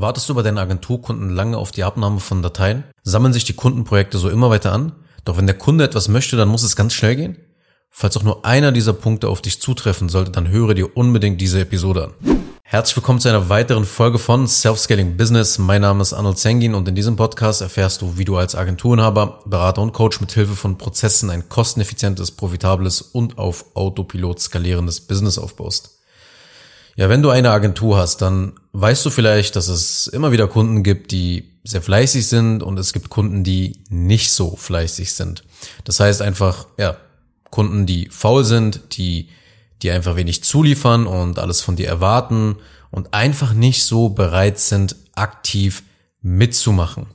Wartest du bei deinen Agenturkunden lange auf die Abnahme von Dateien? Sammeln sich die Kundenprojekte so immer weiter an? Doch wenn der Kunde etwas möchte, dann muss es ganz schnell gehen? Falls auch nur einer dieser Punkte auf dich zutreffen sollte, dann höre dir unbedingt diese Episode an. Herzlich willkommen zu einer weiteren Folge von Self-Scaling Business. Mein Name ist Arnold Zengin und in diesem Podcast erfährst du, wie du als Agenturinhaber, Berater und Coach mit Hilfe von Prozessen ein kosteneffizientes, profitables und auf Autopilot skalierendes Business aufbaust. Ja, wenn du eine Agentur hast, dann weißt du vielleicht, dass es immer wieder Kunden gibt, die sehr fleißig sind und es gibt Kunden, die nicht so fleißig sind. Das heißt einfach, ja, Kunden, die faul sind, die, die einfach wenig zuliefern und alles von dir erwarten und einfach nicht so bereit sind, aktiv mitzumachen.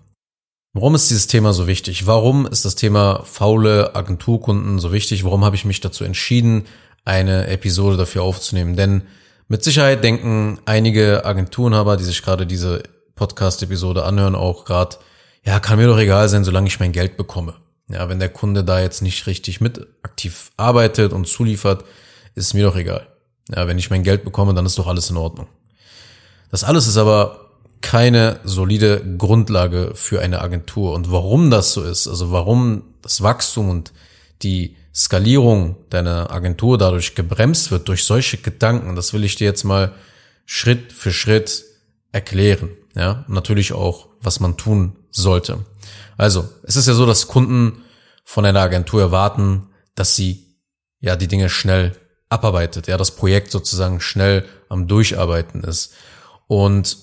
Warum ist dieses Thema so wichtig? Warum ist das Thema faule Agenturkunden so wichtig? Warum habe ich mich dazu entschieden, eine Episode dafür aufzunehmen? Denn mit Sicherheit denken einige Agenturenhaber, die sich gerade diese Podcast-Episode anhören, auch gerade, ja, kann mir doch egal sein, solange ich mein Geld bekomme. Ja, wenn der Kunde da jetzt nicht richtig mit aktiv arbeitet und zuliefert, ist mir doch egal. Ja, wenn ich mein Geld bekomme, dann ist doch alles in Ordnung. Das alles ist aber keine solide Grundlage für eine Agentur. Und warum das so ist, also warum das Wachstum und die Skalierung deiner Agentur dadurch gebremst wird durch solche Gedanken, das will ich dir jetzt mal Schritt für Schritt erklären. Ja, natürlich auch, was man tun sollte. Also, es ist ja so, dass Kunden von einer Agentur erwarten, dass sie ja die Dinge schnell abarbeitet, ja, das Projekt sozusagen schnell am Durcharbeiten ist. Und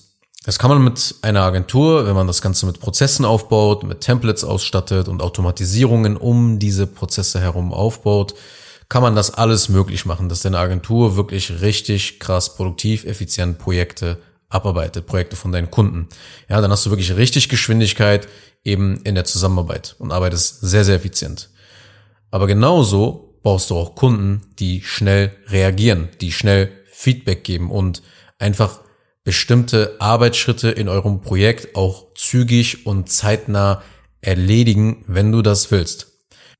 das kann man mit einer Agentur, wenn man das Ganze mit Prozessen aufbaut, mit Templates ausstattet und Automatisierungen um diese Prozesse herum aufbaut, kann man das alles möglich machen, dass deine Agentur wirklich richtig krass produktiv, effizient Projekte abarbeitet, Projekte von deinen Kunden. Ja, dann hast du wirklich richtig Geschwindigkeit eben in der Zusammenarbeit und arbeitest sehr, sehr effizient. Aber genauso brauchst du auch Kunden, die schnell reagieren, die schnell Feedback geben und einfach bestimmte Arbeitsschritte in eurem Projekt auch zügig und zeitnah erledigen, wenn du das willst.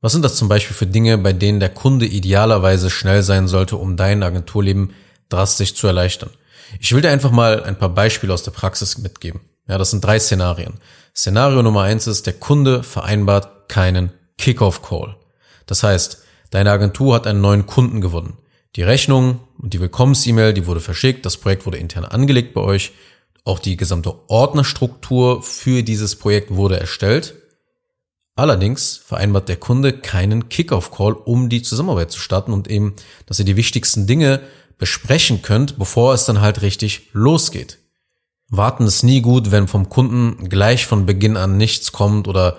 Was sind das zum Beispiel für Dinge, bei denen der Kunde idealerweise schnell sein sollte, um dein Agenturleben drastisch zu erleichtern? Ich will dir einfach mal ein paar Beispiele aus der Praxis mitgeben. Ja, das sind drei Szenarien. Szenario Nummer eins ist, der Kunde vereinbart keinen Kickoff-Call. Das heißt, deine Agentur hat einen neuen Kunden gewonnen. Die Rechnung und die Willkommens-E-Mail, die wurde verschickt, das Projekt wurde intern angelegt bei euch, auch die gesamte Ordnerstruktur für dieses Projekt wurde erstellt. Allerdings vereinbart der Kunde keinen Kickoff-Call, um die Zusammenarbeit zu starten und eben, dass ihr die wichtigsten Dinge besprechen könnt, bevor es dann halt richtig losgeht. Warten ist nie gut, wenn vom Kunden gleich von Beginn an nichts kommt oder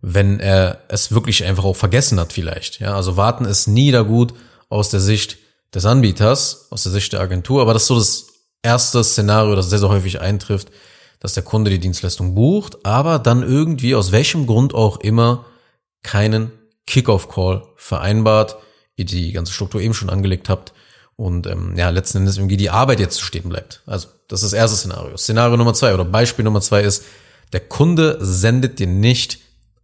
wenn er es wirklich einfach auch vergessen hat vielleicht. Ja, also warten ist nie da gut aus der Sicht des Anbieters, aus der Sicht der Agentur, aber das ist so das erste Szenario, das sehr, sehr häufig eintrifft, dass der Kunde die Dienstleistung bucht, aber dann irgendwie aus welchem Grund auch immer keinen Kickoff-Call vereinbart, ihr die ganze Struktur eben schon angelegt habt und ähm, ja, letzten Endes irgendwie die Arbeit jetzt stehen bleibt. Also das ist das erste Szenario. Szenario Nummer zwei oder Beispiel Nummer zwei ist, der Kunde sendet dir nicht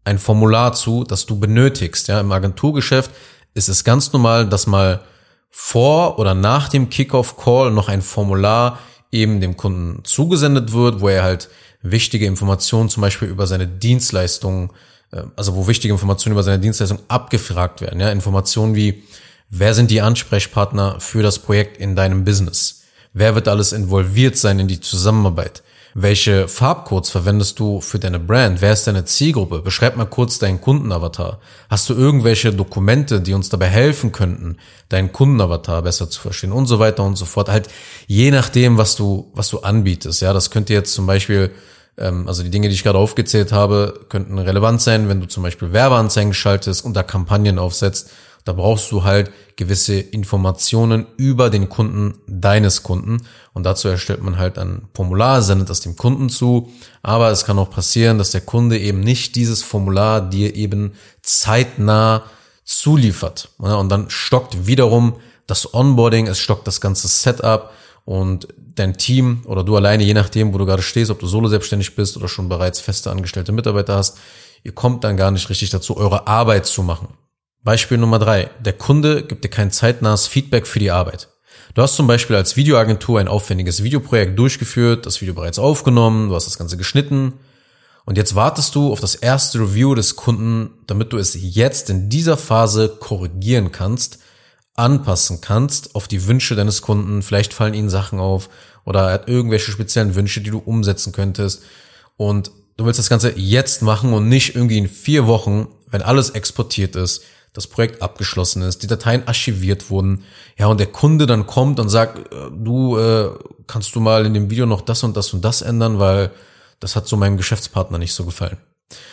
ein Formular zu, das du benötigst. Ja, im Agenturgeschäft ist es ganz normal, dass mal vor oder nach dem Kickoff-Call noch ein Formular eben dem Kunden zugesendet wird, wo er halt wichtige Informationen zum Beispiel über seine Dienstleistungen, äh, also wo wichtige Informationen über seine Dienstleistung abgefragt werden. Ja, Informationen wie, wer sind die Ansprechpartner für das Projekt in deinem Business? Wer wird alles involviert sein in die Zusammenarbeit? Welche Farbcodes verwendest du für deine Brand? Wer ist deine Zielgruppe? Beschreib mal kurz deinen Kundenavatar. Hast du irgendwelche Dokumente, die uns dabei helfen könnten, deinen Kundenavatar besser zu verstehen und so weiter und so fort. Halt je nachdem, was du, was du anbietest. Ja, das könnte jetzt zum Beispiel, ähm, also die Dinge, die ich gerade aufgezählt habe, könnten relevant sein, wenn du zum Beispiel Werbeanzeigen schaltest und da Kampagnen aufsetzt da brauchst du halt gewisse Informationen über den Kunden deines Kunden und dazu erstellt man halt ein Formular, sendet das dem Kunden zu. Aber es kann auch passieren, dass der Kunde eben nicht dieses Formular dir eben zeitnah zuliefert. Und dann stockt wiederum das Onboarding, es stockt das ganze Setup und dein Team oder du alleine, je nachdem, wo du gerade stehst, ob du solo selbstständig bist oder schon bereits feste angestellte Mitarbeiter hast, ihr kommt dann gar nicht richtig dazu, eure Arbeit zu machen. Beispiel Nummer drei. Der Kunde gibt dir kein zeitnahes Feedback für die Arbeit. Du hast zum Beispiel als Videoagentur ein aufwendiges Videoprojekt durchgeführt, das Video bereits aufgenommen, du hast das Ganze geschnitten und jetzt wartest du auf das erste Review des Kunden, damit du es jetzt in dieser Phase korrigieren kannst, anpassen kannst auf die Wünsche deines Kunden. Vielleicht fallen ihnen Sachen auf oder er hat irgendwelche speziellen Wünsche, die du umsetzen könntest. Und du willst das Ganze jetzt machen und nicht irgendwie in vier Wochen, wenn alles exportiert ist, das Projekt abgeschlossen ist, die Dateien archiviert wurden, ja, und der Kunde dann kommt und sagt, äh, du, äh, kannst du mal in dem Video noch das und das und das ändern, weil das hat so meinem Geschäftspartner nicht so gefallen.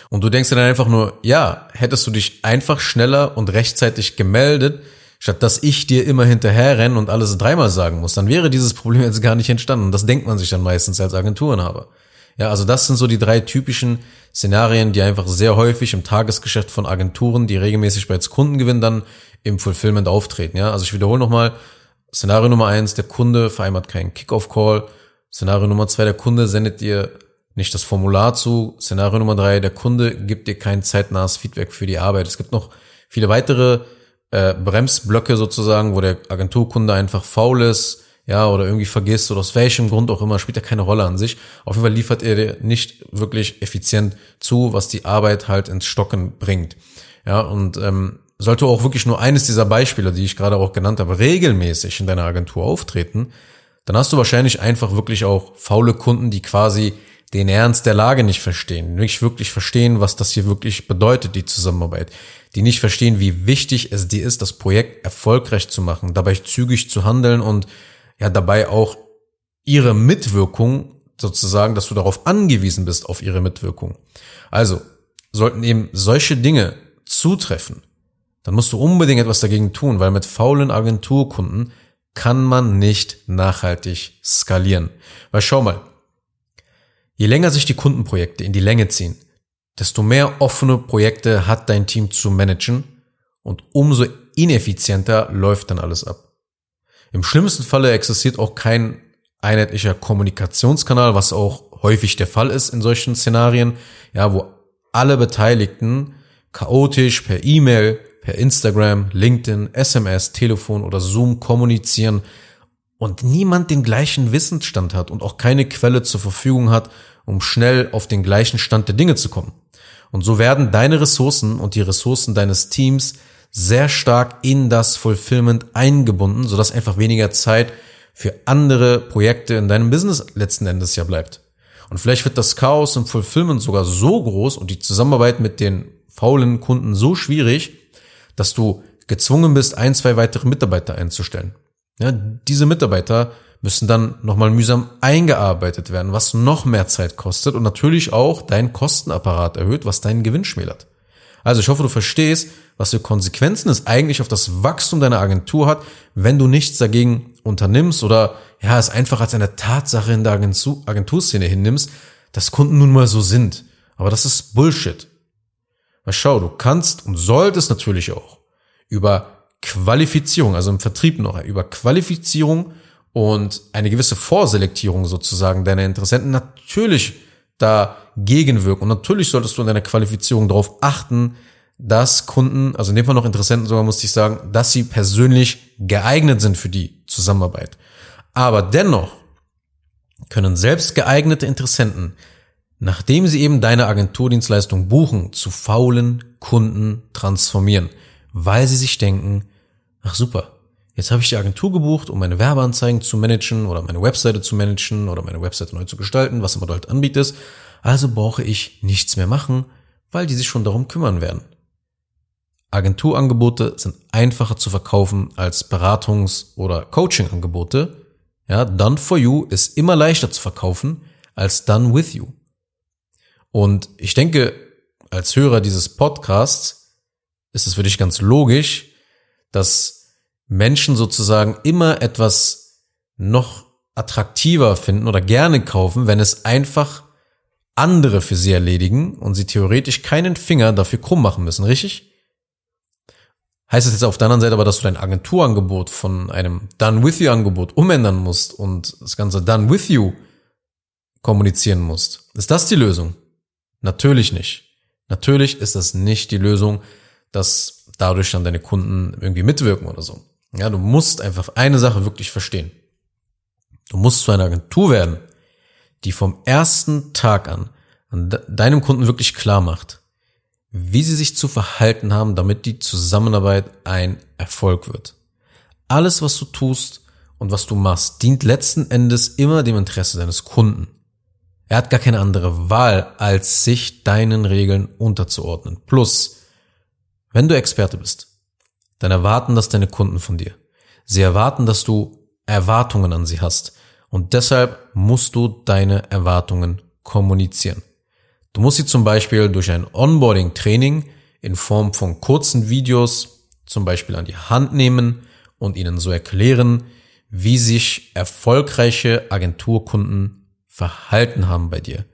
Und du denkst dir dann einfach nur, ja, hättest du dich einfach schneller und rechtzeitig gemeldet, statt dass ich dir immer hinterher renne und alles dreimal sagen muss, dann wäre dieses Problem jetzt gar nicht entstanden. Und das denkt man sich dann meistens als Agenturenhaber. Ja, also das sind so die drei typischen Szenarien, die einfach sehr häufig im Tagesgeschäft von Agenturen, die regelmäßig bei Kundengewinn dann im Fulfillment auftreten. Ja, also ich wiederhole nochmal, Szenario Nummer eins, der Kunde vereinbart keinen Kickoff-Call. Szenario Nummer zwei, der Kunde sendet dir nicht das Formular zu. Szenario Nummer drei, der Kunde gibt dir kein zeitnahes Feedback für die Arbeit. Es gibt noch viele weitere äh, Bremsblöcke sozusagen, wo der Agenturkunde einfach faul ist, ja, oder irgendwie vergisst oder aus welchem Grund auch immer, spielt ja keine Rolle an sich. Auf jeden Fall liefert er dir nicht wirklich effizient zu, was die Arbeit halt ins Stocken bringt. Ja, und ähm, sollte auch wirklich nur eines dieser Beispiele, die ich gerade auch genannt habe, regelmäßig in deiner Agentur auftreten, dann hast du wahrscheinlich einfach wirklich auch faule Kunden, die quasi den Ernst der Lage nicht verstehen, nicht wirklich verstehen, was das hier wirklich bedeutet, die Zusammenarbeit, die nicht verstehen, wie wichtig es dir ist, das Projekt erfolgreich zu machen, dabei zügig zu handeln und ja dabei auch ihre Mitwirkung sozusagen, dass du darauf angewiesen bist auf ihre Mitwirkung. Also sollten eben solche Dinge zutreffen, dann musst du unbedingt etwas dagegen tun, weil mit faulen Agenturkunden kann man nicht nachhaltig skalieren. Weil schau mal, je länger sich die Kundenprojekte in die Länge ziehen, desto mehr offene Projekte hat dein Team zu managen und umso ineffizienter läuft dann alles ab. Im schlimmsten Falle existiert auch kein einheitlicher Kommunikationskanal, was auch häufig der Fall ist in solchen Szenarien, ja, wo alle Beteiligten chaotisch per E-Mail, per Instagram, LinkedIn, SMS, Telefon oder Zoom kommunizieren und niemand den gleichen Wissensstand hat und auch keine Quelle zur Verfügung hat, um schnell auf den gleichen Stand der Dinge zu kommen. Und so werden deine Ressourcen und die Ressourcen deines Teams sehr stark in das Fulfillment eingebunden, sodass einfach weniger Zeit für andere Projekte in deinem Business letzten Endes ja bleibt. Und vielleicht wird das Chaos im Fulfillment sogar so groß und die Zusammenarbeit mit den faulen Kunden so schwierig, dass du gezwungen bist, ein, zwei weitere Mitarbeiter einzustellen. Ja, diese Mitarbeiter müssen dann nochmal mühsam eingearbeitet werden, was noch mehr Zeit kostet und natürlich auch dein Kostenapparat erhöht, was deinen Gewinn schmälert. Also ich hoffe, du verstehst, was für Konsequenzen es eigentlich auf das Wachstum deiner Agentur hat, wenn du nichts dagegen unternimmst oder ja, es einfach als eine Tatsache in der Agentur Agenturszene hinnimmst, dass Kunden nun mal so sind. Aber das ist Bullshit. Weil schau, du kannst und solltest natürlich auch über Qualifizierung, also im Vertrieb noch, über Qualifizierung und eine gewisse Vorselektierung sozusagen deiner Interessenten natürlich dagegen wirken. Und natürlich solltest du in deiner Qualifizierung darauf achten, dass Kunden, also in dem Fall noch Interessenten sogar, musste ich sagen, dass sie persönlich geeignet sind für die Zusammenarbeit. Aber dennoch können selbst geeignete Interessenten, nachdem sie eben deine Agenturdienstleistung buchen, zu faulen Kunden transformieren, weil sie sich denken, ach super, jetzt habe ich die Agentur gebucht, um meine Werbeanzeigen zu managen oder meine Webseite zu managen oder meine Webseite neu zu gestalten, was immer du halt anbietest. Also brauche ich nichts mehr machen, weil die sich schon darum kümmern werden. Agenturangebote sind einfacher zu verkaufen als Beratungs- oder Coachingangebote. Ja, Done for You ist immer leichter zu verkaufen als Done with You. Und ich denke, als Hörer dieses Podcasts ist es für dich ganz logisch, dass Menschen sozusagen immer etwas noch attraktiver finden oder gerne kaufen, wenn es einfach andere für sie erledigen und sie theoretisch keinen Finger dafür krumm machen müssen, richtig? Heißt es jetzt auf der anderen Seite aber, dass du dein Agenturangebot von einem Done With You Angebot umändern musst und das ganze Done With You kommunizieren musst? Ist das die Lösung? Natürlich nicht. Natürlich ist das nicht die Lösung, dass dadurch dann deine Kunden irgendwie mitwirken oder so. Ja, du musst einfach eine Sache wirklich verstehen. Du musst zu einer Agentur werden, die vom ersten Tag an, an deinem Kunden wirklich klar macht, wie sie sich zu verhalten haben, damit die Zusammenarbeit ein Erfolg wird. Alles, was du tust und was du machst, dient letzten Endes immer dem Interesse deines Kunden. Er hat gar keine andere Wahl, als sich deinen Regeln unterzuordnen. Plus, wenn du Experte bist, dann erwarten das deine Kunden von dir. Sie erwarten, dass du Erwartungen an sie hast. Und deshalb musst du deine Erwartungen kommunizieren. Du musst sie zum Beispiel durch ein Onboarding-Training in Form von kurzen Videos zum Beispiel an die Hand nehmen und ihnen so erklären, wie sich erfolgreiche Agenturkunden verhalten haben bei dir.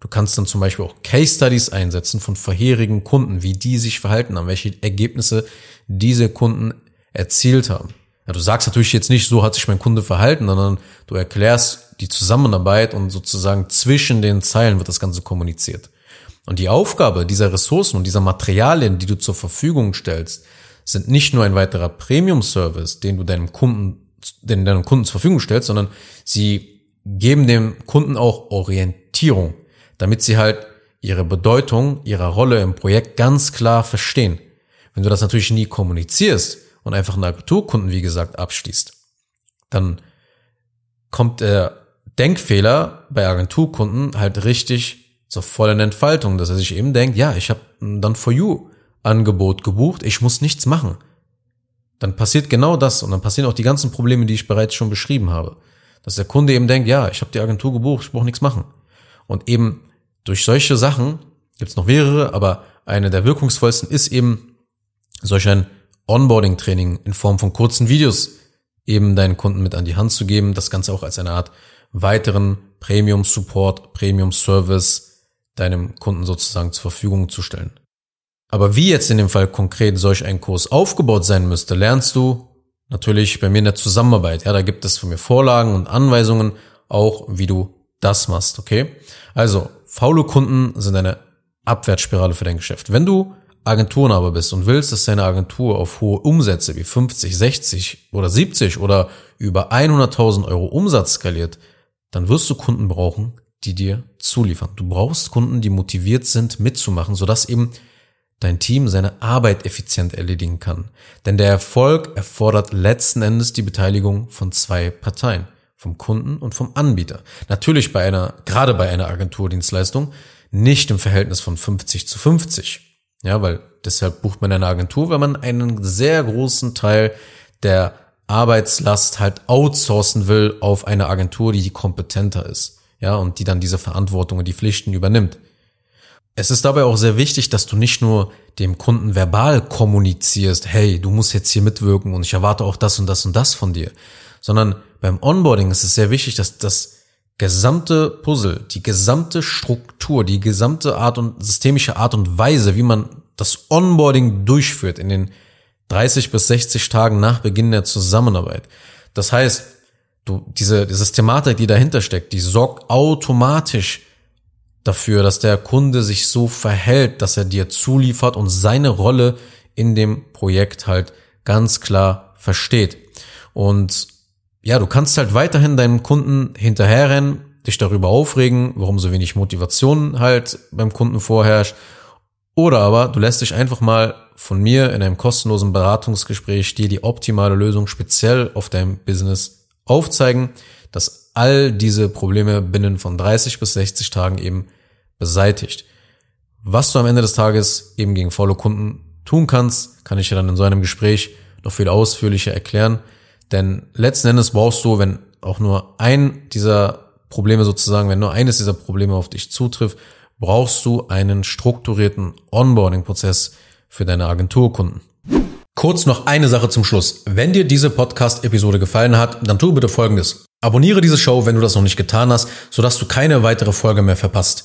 Du kannst dann zum Beispiel auch Case Studies einsetzen von vorherigen Kunden, wie die sich verhalten haben, welche Ergebnisse diese Kunden erzielt haben. Ja, du sagst natürlich jetzt nicht, so hat sich mein Kunde verhalten, sondern du erklärst die Zusammenarbeit und sozusagen zwischen den Zeilen wird das Ganze kommuniziert. Und die Aufgabe dieser Ressourcen und dieser Materialien, die du zur Verfügung stellst, sind nicht nur ein weiterer Premium-Service, den du deinem Kunden, den deinem Kunden zur Verfügung stellst, sondern sie geben dem Kunden auch Orientierung, damit sie halt ihre Bedeutung, ihre Rolle im Projekt ganz klar verstehen. Wenn du das natürlich nie kommunizierst und einfach einen Agenturkunden, wie gesagt, abschließt, dann kommt der Denkfehler bei Agenturkunden halt richtig zur vollen Entfaltung, dass er sich eben denkt, ja, ich habe dann For You Angebot gebucht, ich muss nichts machen. Dann passiert genau das und dann passieren auch die ganzen Probleme, die ich bereits schon beschrieben habe. Dass der Kunde eben denkt, ja, ich habe die Agentur gebucht, ich brauche nichts machen. Und eben durch solche Sachen, gibt's noch mehrere, aber eine der wirkungsvollsten ist eben solch ein Onboarding-Training in Form von kurzen Videos eben deinen Kunden mit an die Hand zu geben, das Ganze auch als eine Art weiteren Premium-Support, Premium-Service deinem Kunden sozusagen zur Verfügung zu stellen. Aber wie jetzt in dem Fall konkret solch ein Kurs aufgebaut sein müsste, lernst du natürlich bei mir in der Zusammenarbeit. Ja, da gibt es von mir Vorlagen und Anweisungen auch, wie du das machst, okay? Also, faule Kunden sind eine Abwärtsspirale für dein Geschäft. Wenn du Agenturenhaber bist und willst, dass deine Agentur auf hohe Umsätze wie 50, 60 oder 70 oder über 100.000 Euro Umsatz skaliert, dann wirst du Kunden brauchen, die dir zuliefern. Du brauchst Kunden, die motiviert sind, mitzumachen, sodass eben dein Team seine Arbeit effizient erledigen kann. Denn der Erfolg erfordert letzten Endes die Beteiligung von zwei Parteien, vom Kunden und vom Anbieter. Natürlich bei einer, gerade bei einer Agenturdienstleistung, nicht im Verhältnis von 50 zu 50. Ja, weil deshalb bucht man eine Agentur, weil man einen sehr großen Teil der Arbeitslast halt outsourcen will auf eine Agentur, die kompetenter ist. Ja, und die dann diese Verantwortung und die Pflichten übernimmt. Es ist dabei auch sehr wichtig, dass du nicht nur dem Kunden verbal kommunizierst, hey, du musst jetzt hier mitwirken und ich erwarte auch das und das und das von dir, sondern beim Onboarding ist es sehr wichtig, dass das gesamte Puzzle, die gesamte Struktur, die gesamte Art und systemische Art und Weise, wie man das Onboarding durchführt in den 30 bis 60 Tagen nach Beginn der Zusammenarbeit. Das heißt, du, diese, die Systematik, die dahinter steckt, die sorgt automatisch dafür, dass der Kunde sich so verhält, dass er dir zuliefert und seine Rolle in dem Projekt halt ganz klar versteht. Und ja, du kannst halt weiterhin deinem Kunden hinterherrennen, dich darüber aufregen, warum so wenig Motivation halt beim Kunden vorherrscht. Oder aber du lässt dich einfach mal von mir in einem kostenlosen Beratungsgespräch dir die optimale Lösung speziell auf deinem Business aufzeigen, dass all diese Probleme binnen von 30 bis 60 Tagen eben beseitigt. Was du am Ende des Tages eben gegen faule Kunden tun kannst, kann ich dir dann in so einem Gespräch noch viel ausführlicher erklären. Denn letzten Endes brauchst du, wenn auch nur ein dieser Probleme sozusagen, wenn nur eines dieser Probleme auf dich zutrifft, brauchst du einen strukturierten Onboarding-Prozess für deine Agenturkunden. Kurz noch eine Sache zum Schluss. Wenn dir diese Podcast-Episode gefallen hat, dann tu bitte Folgendes. Abonniere diese Show, wenn du das noch nicht getan hast, sodass du keine weitere Folge mehr verpasst.